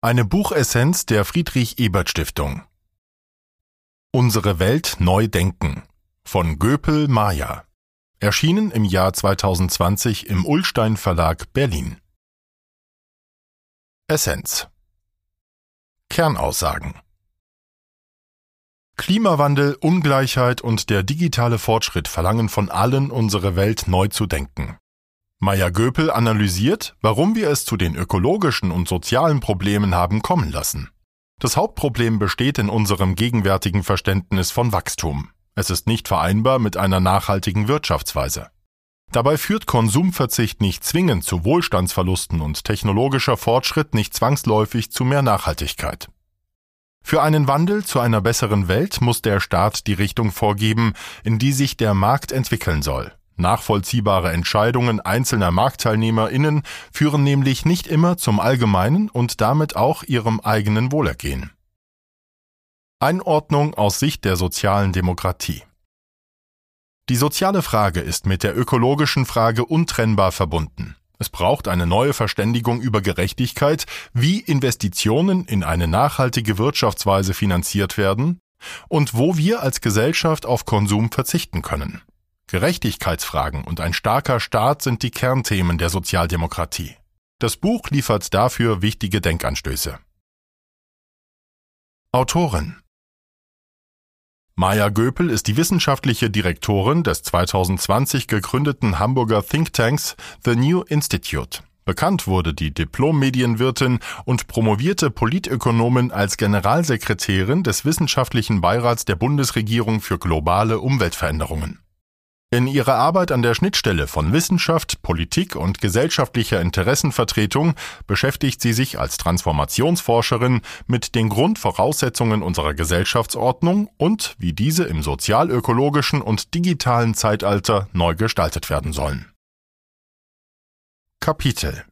Eine Buchessenz der Friedrich Ebert Stiftung. Unsere Welt neu denken von Göpel Maja. Erschienen im Jahr 2020 im Ullstein Verlag Berlin. Essenz. Kernaussagen. Klimawandel, Ungleichheit und der digitale Fortschritt verlangen von allen, unsere Welt neu zu denken. Meyer Göpel analysiert, warum wir es zu den ökologischen und sozialen Problemen haben kommen lassen. Das Hauptproblem besteht in unserem gegenwärtigen Verständnis von Wachstum. Es ist nicht vereinbar mit einer nachhaltigen Wirtschaftsweise. Dabei führt Konsumverzicht nicht zwingend zu Wohlstandsverlusten und technologischer Fortschritt nicht zwangsläufig zu mehr Nachhaltigkeit. Für einen Wandel zu einer besseren Welt muss der Staat die Richtung vorgeben, in die sich der Markt entwickeln soll. Nachvollziehbare Entscheidungen einzelner Marktteilnehmerinnen führen nämlich nicht immer zum allgemeinen und damit auch ihrem eigenen Wohlergehen. Einordnung aus Sicht der sozialen Demokratie Die soziale Frage ist mit der ökologischen Frage untrennbar verbunden. Es braucht eine neue Verständigung über Gerechtigkeit, wie Investitionen in eine nachhaltige Wirtschaftsweise finanziert werden und wo wir als Gesellschaft auf Konsum verzichten können. Gerechtigkeitsfragen und ein starker Staat sind die Kernthemen der Sozialdemokratie. Das Buch liefert dafür wichtige Denkanstöße. Autorin Maja Göpel ist die wissenschaftliche Direktorin des 2020 gegründeten Hamburger Thinktanks The New Institute. Bekannt wurde die Diplom-Medienwirtin und promovierte Politökonomin als Generalsekretärin des Wissenschaftlichen Beirats der Bundesregierung für globale Umweltveränderungen. In ihrer Arbeit an der Schnittstelle von Wissenschaft, Politik und gesellschaftlicher Interessenvertretung beschäftigt sie sich als Transformationsforscherin mit den Grundvoraussetzungen unserer Gesellschaftsordnung und wie diese im sozialökologischen und digitalen Zeitalter neu gestaltet werden sollen. Kapitel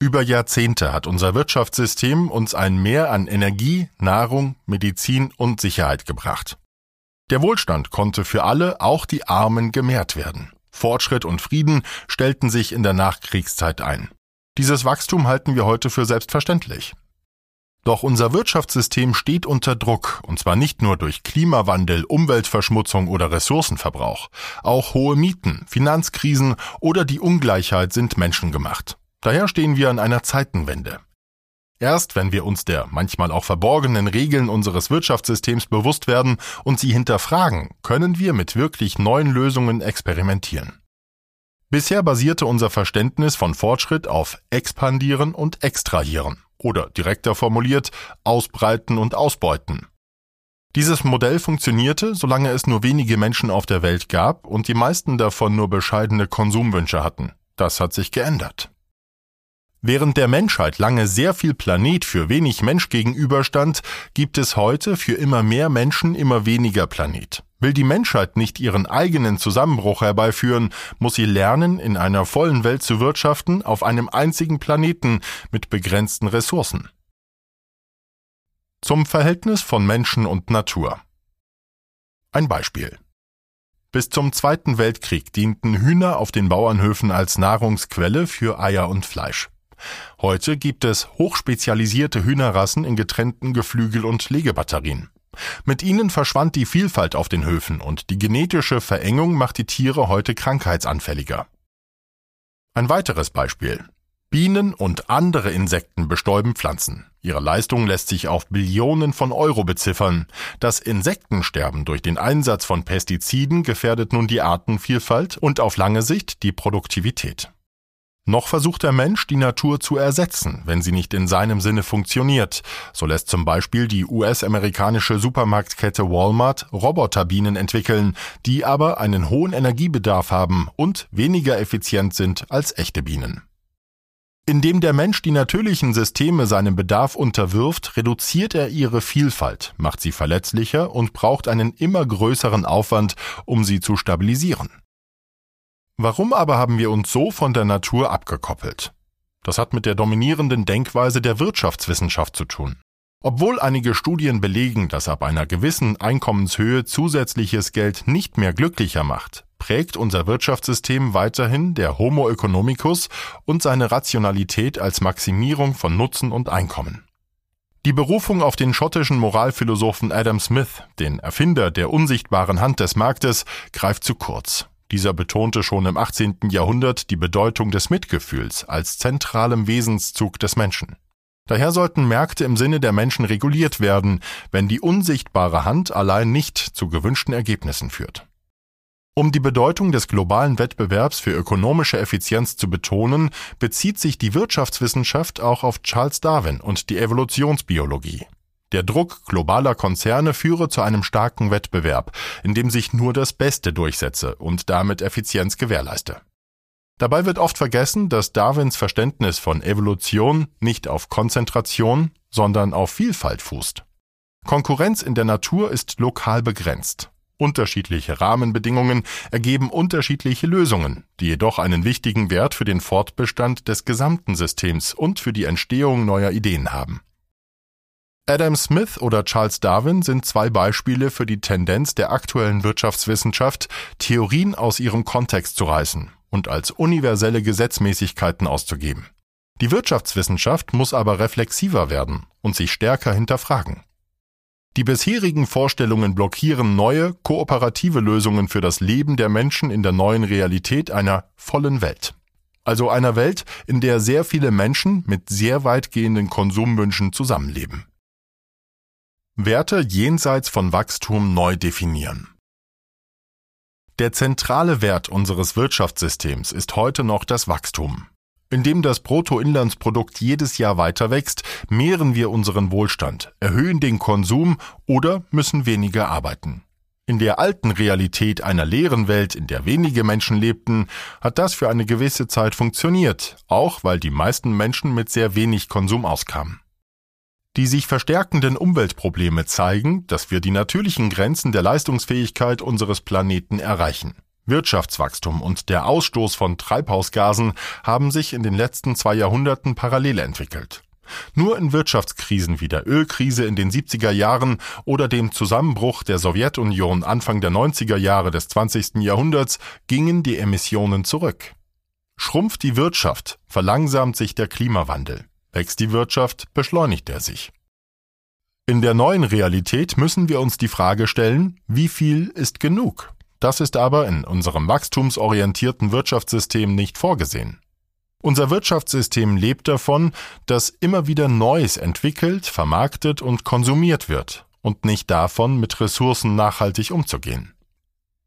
über Jahrzehnte hat unser Wirtschaftssystem uns ein Mehr an Energie, Nahrung, Medizin und Sicherheit gebracht. Der Wohlstand konnte für alle, auch die Armen, gemehrt werden. Fortschritt und Frieden stellten sich in der Nachkriegszeit ein. Dieses Wachstum halten wir heute für selbstverständlich. Doch unser Wirtschaftssystem steht unter Druck, und zwar nicht nur durch Klimawandel, Umweltverschmutzung oder Ressourcenverbrauch. Auch hohe Mieten, Finanzkrisen oder die Ungleichheit sind menschengemacht. Daher stehen wir an einer Zeitenwende. Erst wenn wir uns der manchmal auch verborgenen Regeln unseres Wirtschaftssystems bewusst werden und sie hinterfragen, können wir mit wirklich neuen Lösungen experimentieren. Bisher basierte unser Verständnis von Fortschritt auf expandieren und extrahieren oder direkter formuliert ausbreiten und ausbeuten. Dieses Modell funktionierte, solange es nur wenige Menschen auf der Welt gab und die meisten davon nur bescheidene Konsumwünsche hatten. Das hat sich geändert. Während der Menschheit lange sehr viel Planet für wenig Mensch gegenüberstand, gibt es heute für immer mehr Menschen immer weniger Planet. Will die Menschheit nicht ihren eigenen Zusammenbruch herbeiführen, muss sie lernen, in einer vollen Welt zu wirtschaften, auf einem einzigen Planeten mit begrenzten Ressourcen. Zum Verhältnis von Menschen und Natur. Ein Beispiel. Bis zum Zweiten Weltkrieg dienten Hühner auf den Bauernhöfen als Nahrungsquelle für Eier und Fleisch. Heute gibt es hochspezialisierte Hühnerrassen in getrennten Geflügel- und Legebatterien. Mit ihnen verschwand die Vielfalt auf den Höfen und die genetische Verengung macht die Tiere heute krankheitsanfälliger. Ein weiteres Beispiel. Bienen und andere Insekten bestäuben Pflanzen. Ihre Leistung lässt sich auf Billionen von Euro beziffern. Das Insektensterben durch den Einsatz von Pestiziden gefährdet nun die Artenvielfalt und auf lange Sicht die Produktivität. Noch versucht der Mensch, die Natur zu ersetzen, wenn sie nicht in seinem Sinne funktioniert. So lässt zum Beispiel die US-amerikanische Supermarktkette Walmart Roboterbienen entwickeln, die aber einen hohen Energiebedarf haben und weniger effizient sind als echte Bienen. Indem der Mensch die natürlichen Systeme seinem Bedarf unterwirft, reduziert er ihre Vielfalt, macht sie verletzlicher und braucht einen immer größeren Aufwand, um sie zu stabilisieren. Warum aber haben wir uns so von der Natur abgekoppelt? Das hat mit der dominierenden Denkweise der Wirtschaftswissenschaft zu tun. Obwohl einige Studien belegen, dass ab einer gewissen Einkommenshöhe zusätzliches Geld nicht mehr glücklicher macht, prägt unser Wirtschaftssystem weiterhin der Homo economicus und seine Rationalität als Maximierung von Nutzen und Einkommen. Die Berufung auf den schottischen Moralphilosophen Adam Smith, den Erfinder der unsichtbaren Hand des Marktes, greift zu kurz. Dieser betonte schon im 18. Jahrhundert die Bedeutung des Mitgefühls als zentralem Wesenszug des Menschen. Daher sollten Märkte im Sinne der Menschen reguliert werden, wenn die unsichtbare Hand allein nicht zu gewünschten Ergebnissen führt. Um die Bedeutung des globalen Wettbewerbs für ökonomische Effizienz zu betonen, bezieht sich die Wirtschaftswissenschaft auch auf Charles Darwin und die Evolutionsbiologie. Der Druck globaler Konzerne führe zu einem starken Wettbewerb, in dem sich nur das Beste durchsetze und damit Effizienz gewährleiste. Dabei wird oft vergessen, dass Darwins Verständnis von Evolution nicht auf Konzentration, sondern auf Vielfalt fußt. Konkurrenz in der Natur ist lokal begrenzt. Unterschiedliche Rahmenbedingungen ergeben unterschiedliche Lösungen, die jedoch einen wichtigen Wert für den Fortbestand des gesamten Systems und für die Entstehung neuer Ideen haben. Adam Smith oder Charles Darwin sind zwei Beispiele für die Tendenz der aktuellen Wirtschaftswissenschaft, Theorien aus ihrem Kontext zu reißen und als universelle Gesetzmäßigkeiten auszugeben. Die Wirtschaftswissenschaft muss aber reflexiver werden und sich stärker hinterfragen. Die bisherigen Vorstellungen blockieren neue, kooperative Lösungen für das Leben der Menschen in der neuen Realität einer vollen Welt. Also einer Welt, in der sehr viele Menschen mit sehr weitgehenden Konsumwünschen zusammenleben. Werte jenseits von Wachstum neu definieren. Der zentrale Wert unseres Wirtschaftssystems ist heute noch das Wachstum. Indem das Bruttoinlandsprodukt jedes Jahr weiter wächst, mehren wir unseren Wohlstand, erhöhen den Konsum oder müssen weniger arbeiten. In der alten Realität einer leeren Welt, in der wenige Menschen lebten, hat das für eine gewisse Zeit funktioniert, auch weil die meisten Menschen mit sehr wenig Konsum auskamen. Die sich verstärkenden Umweltprobleme zeigen, dass wir die natürlichen Grenzen der Leistungsfähigkeit unseres Planeten erreichen. Wirtschaftswachstum und der Ausstoß von Treibhausgasen haben sich in den letzten zwei Jahrhunderten parallel entwickelt. Nur in Wirtschaftskrisen wie der Ölkrise in den 70er Jahren oder dem Zusammenbruch der Sowjetunion Anfang der 90er Jahre des 20. Jahrhunderts gingen die Emissionen zurück. Schrumpft die Wirtschaft, verlangsamt sich der Klimawandel. Wächst die Wirtschaft, beschleunigt er sich. In der neuen Realität müssen wir uns die Frage stellen, wie viel ist genug? Das ist aber in unserem wachstumsorientierten Wirtschaftssystem nicht vorgesehen. Unser Wirtschaftssystem lebt davon, dass immer wieder Neues entwickelt, vermarktet und konsumiert wird und nicht davon, mit Ressourcen nachhaltig umzugehen.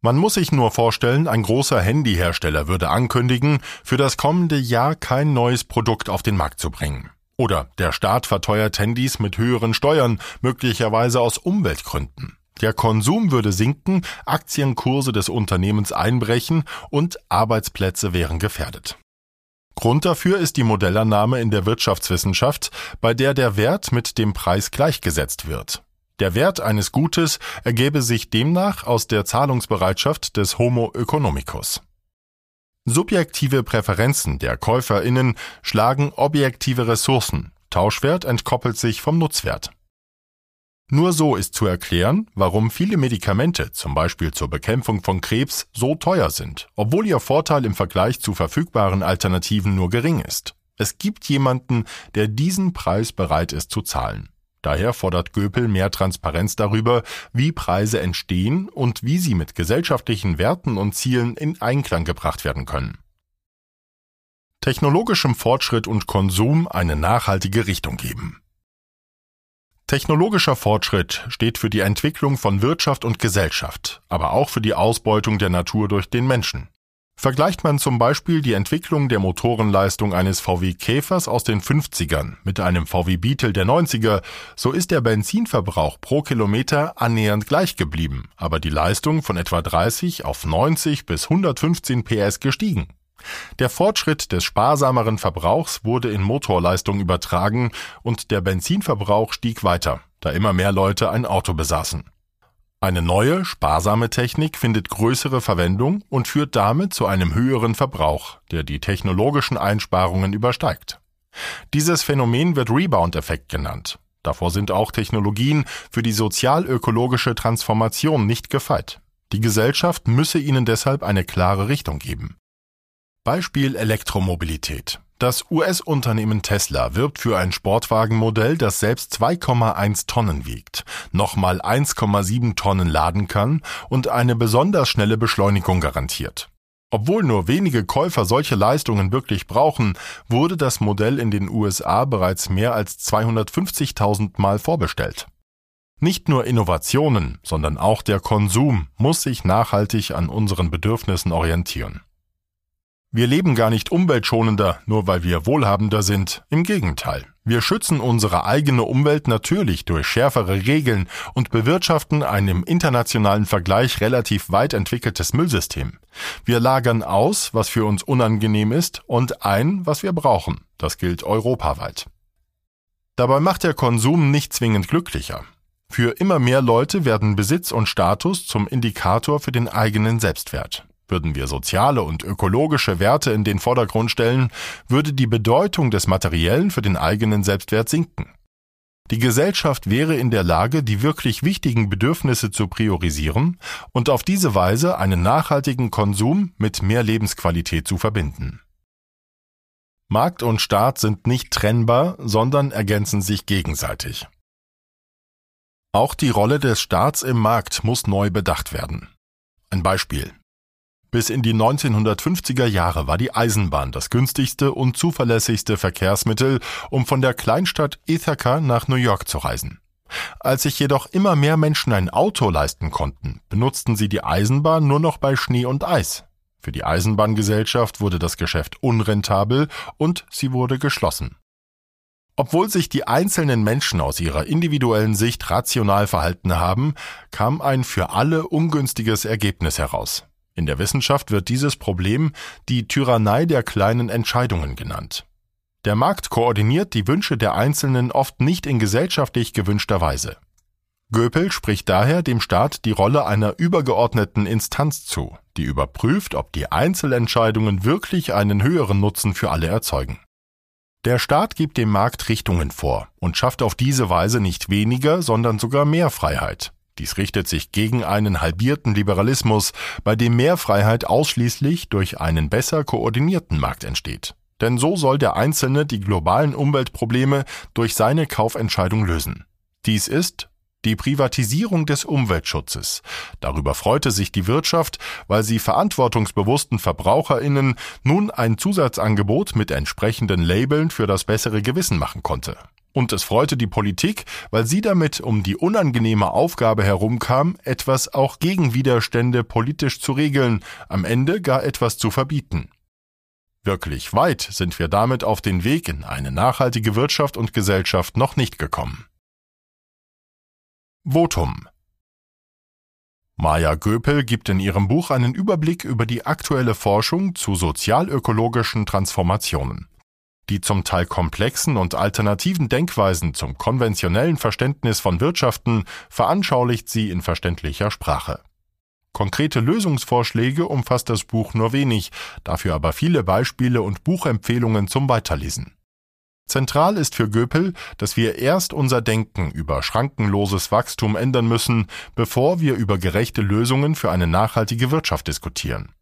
Man muss sich nur vorstellen, ein großer Handyhersteller würde ankündigen, für das kommende Jahr kein neues Produkt auf den Markt zu bringen. Oder der Staat verteuert Handys mit höheren Steuern, möglicherweise aus Umweltgründen. Der Konsum würde sinken, Aktienkurse des Unternehmens einbrechen und Arbeitsplätze wären gefährdet. Grund dafür ist die Modellannahme in der Wirtschaftswissenschaft, bei der der Wert mit dem Preis gleichgesetzt wird. Der Wert eines Gutes ergebe sich demnach aus der Zahlungsbereitschaft des Homo economicus. Subjektive Präferenzen der Käuferinnen schlagen objektive Ressourcen, Tauschwert entkoppelt sich vom Nutzwert. Nur so ist zu erklären, warum viele Medikamente, zum Beispiel zur Bekämpfung von Krebs, so teuer sind, obwohl ihr Vorteil im Vergleich zu verfügbaren Alternativen nur gering ist. Es gibt jemanden, der diesen Preis bereit ist zu zahlen. Daher fordert Göpel mehr Transparenz darüber, wie Preise entstehen und wie sie mit gesellschaftlichen Werten und Zielen in Einklang gebracht werden können. Technologischem Fortschritt und Konsum eine nachhaltige Richtung geben. Technologischer Fortschritt steht für die Entwicklung von Wirtschaft und Gesellschaft, aber auch für die Ausbeutung der Natur durch den Menschen. Vergleicht man zum Beispiel die Entwicklung der Motorenleistung eines VW Käfers aus den 50ern mit einem VW Beetle der 90er, so ist der Benzinverbrauch pro Kilometer annähernd gleich geblieben, aber die Leistung von etwa 30 auf 90 bis 115 PS gestiegen. Der Fortschritt des sparsameren Verbrauchs wurde in Motorleistung übertragen und der Benzinverbrauch stieg weiter, da immer mehr Leute ein Auto besaßen. Eine neue, sparsame Technik findet größere Verwendung und führt damit zu einem höheren Verbrauch, der die technologischen Einsparungen übersteigt. Dieses Phänomen wird Rebound-Effekt genannt. Davor sind auch Technologien für die sozial-ökologische Transformation nicht gefeit. Die Gesellschaft müsse ihnen deshalb eine klare Richtung geben. Beispiel Elektromobilität. Das US-Unternehmen Tesla wirbt für ein Sportwagenmodell, das selbst 2,1 Tonnen wiegt, nochmal 1,7 Tonnen laden kann und eine besonders schnelle Beschleunigung garantiert. Obwohl nur wenige Käufer solche Leistungen wirklich brauchen, wurde das Modell in den USA bereits mehr als 250.000 Mal vorbestellt. Nicht nur Innovationen, sondern auch der Konsum muss sich nachhaltig an unseren Bedürfnissen orientieren. Wir leben gar nicht umweltschonender, nur weil wir wohlhabender sind. Im Gegenteil. Wir schützen unsere eigene Umwelt natürlich durch schärfere Regeln und bewirtschaften ein im internationalen Vergleich relativ weit entwickeltes Müllsystem. Wir lagern aus, was für uns unangenehm ist, und ein, was wir brauchen. Das gilt europaweit. Dabei macht der Konsum nicht zwingend glücklicher. Für immer mehr Leute werden Besitz und Status zum Indikator für den eigenen Selbstwert. Würden wir soziale und ökologische Werte in den Vordergrund stellen, würde die Bedeutung des Materiellen für den eigenen Selbstwert sinken. Die Gesellschaft wäre in der Lage, die wirklich wichtigen Bedürfnisse zu priorisieren und auf diese Weise einen nachhaltigen Konsum mit mehr Lebensqualität zu verbinden. Markt und Staat sind nicht trennbar, sondern ergänzen sich gegenseitig. Auch die Rolle des Staats im Markt muss neu bedacht werden. Ein Beispiel. Bis in die 1950er Jahre war die Eisenbahn das günstigste und zuverlässigste Verkehrsmittel, um von der Kleinstadt Ithaca nach New York zu reisen. Als sich jedoch immer mehr Menschen ein Auto leisten konnten, benutzten sie die Eisenbahn nur noch bei Schnee und Eis. Für die Eisenbahngesellschaft wurde das Geschäft unrentabel und sie wurde geschlossen. Obwohl sich die einzelnen Menschen aus ihrer individuellen Sicht rational verhalten haben, kam ein für alle ungünstiges Ergebnis heraus. In der Wissenschaft wird dieses Problem die Tyrannei der kleinen Entscheidungen genannt. Der Markt koordiniert die Wünsche der Einzelnen oft nicht in gesellschaftlich gewünschter Weise. Göpel spricht daher dem Staat die Rolle einer übergeordneten Instanz zu, die überprüft, ob die Einzelentscheidungen wirklich einen höheren Nutzen für alle erzeugen. Der Staat gibt dem Markt Richtungen vor und schafft auf diese Weise nicht weniger, sondern sogar mehr Freiheit. Dies richtet sich gegen einen halbierten Liberalismus, bei dem mehr Freiheit ausschließlich durch einen besser koordinierten Markt entsteht. Denn so soll der Einzelne die globalen Umweltprobleme durch seine Kaufentscheidung lösen. Dies ist die Privatisierung des Umweltschutzes. Darüber freute sich die Wirtschaft, weil sie verantwortungsbewussten Verbraucherinnen nun ein Zusatzangebot mit entsprechenden Labeln für das bessere Gewissen machen konnte. Und es freute die Politik, weil sie damit um die unangenehme Aufgabe herumkam, etwas auch gegen Widerstände politisch zu regeln, am Ende gar etwas zu verbieten. Wirklich weit sind wir damit auf den Weg in eine nachhaltige Wirtschaft und Gesellschaft noch nicht gekommen. Votum Maja Göpel gibt in ihrem Buch einen Überblick über die aktuelle Forschung zu sozialökologischen Transformationen. Die zum Teil komplexen und alternativen Denkweisen zum konventionellen Verständnis von Wirtschaften veranschaulicht sie in verständlicher Sprache. Konkrete Lösungsvorschläge umfasst das Buch nur wenig, dafür aber viele Beispiele und Buchempfehlungen zum Weiterlesen. Zentral ist für Göpel, dass wir erst unser Denken über schrankenloses Wachstum ändern müssen, bevor wir über gerechte Lösungen für eine nachhaltige Wirtschaft diskutieren.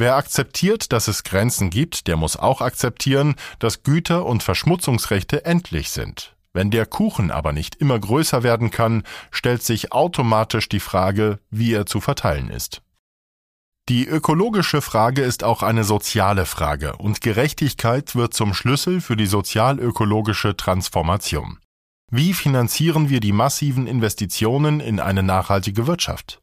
Wer akzeptiert, dass es Grenzen gibt, der muss auch akzeptieren, dass Güter und Verschmutzungsrechte endlich sind. Wenn der Kuchen aber nicht immer größer werden kann, stellt sich automatisch die Frage, wie er zu verteilen ist. Die ökologische Frage ist auch eine soziale Frage und Gerechtigkeit wird zum Schlüssel für die sozialökologische Transformation. Wie finanzieren wir die massiven Investitionen in eine nachhaltige Wirtschaft?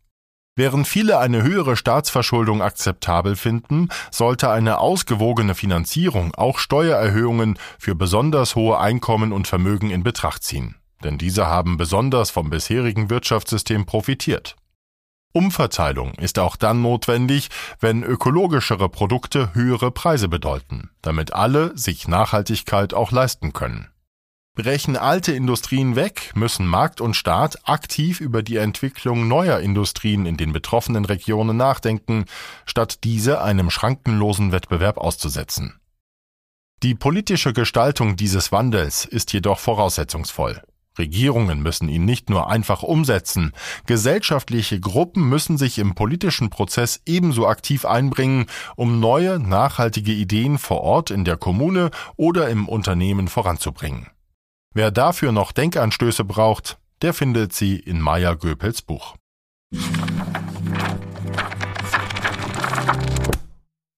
Während viele eine höhere Staatsverschuldung akzeptabel finden, sollte eine ausgewogene Finanzierung auch Steuererhöhungen für besonders hohe Einkommen und Vermögen in Betracht ziehen. Denn diese haben besonders vom bisherigen Wirtschaftssystem profitiert. Umverteilung ist auch dann notwendig, wenn ökologischere Produkte höhere Preise bedeuten, damit alle sich Nachhaltigkeit auch leisten können brechen alte Industrien weg, müssen Markt und Staat aktiv über die Entwicklung neuer Industrien in den betroffenen Regionen nachdenken, statt diese einem schrankenlosen Wettbewerb auszusetzen. Die politische Gestaltung dieses Wandels ist jedoch voraussetzungsvoll. Regierungen müssen ihn nicht nur einfach umsetzen, gesellschaftliche Gruppen müssen sich im politischen Prozess ebenso aktiv einbringen, um neue, nachhaltige Ideen vor Ort in der Kommune oder im Unternehmen voranzubringen. Wer dafür noch Denkanstöße braucht, der findet sie in Maya Göpels Buch.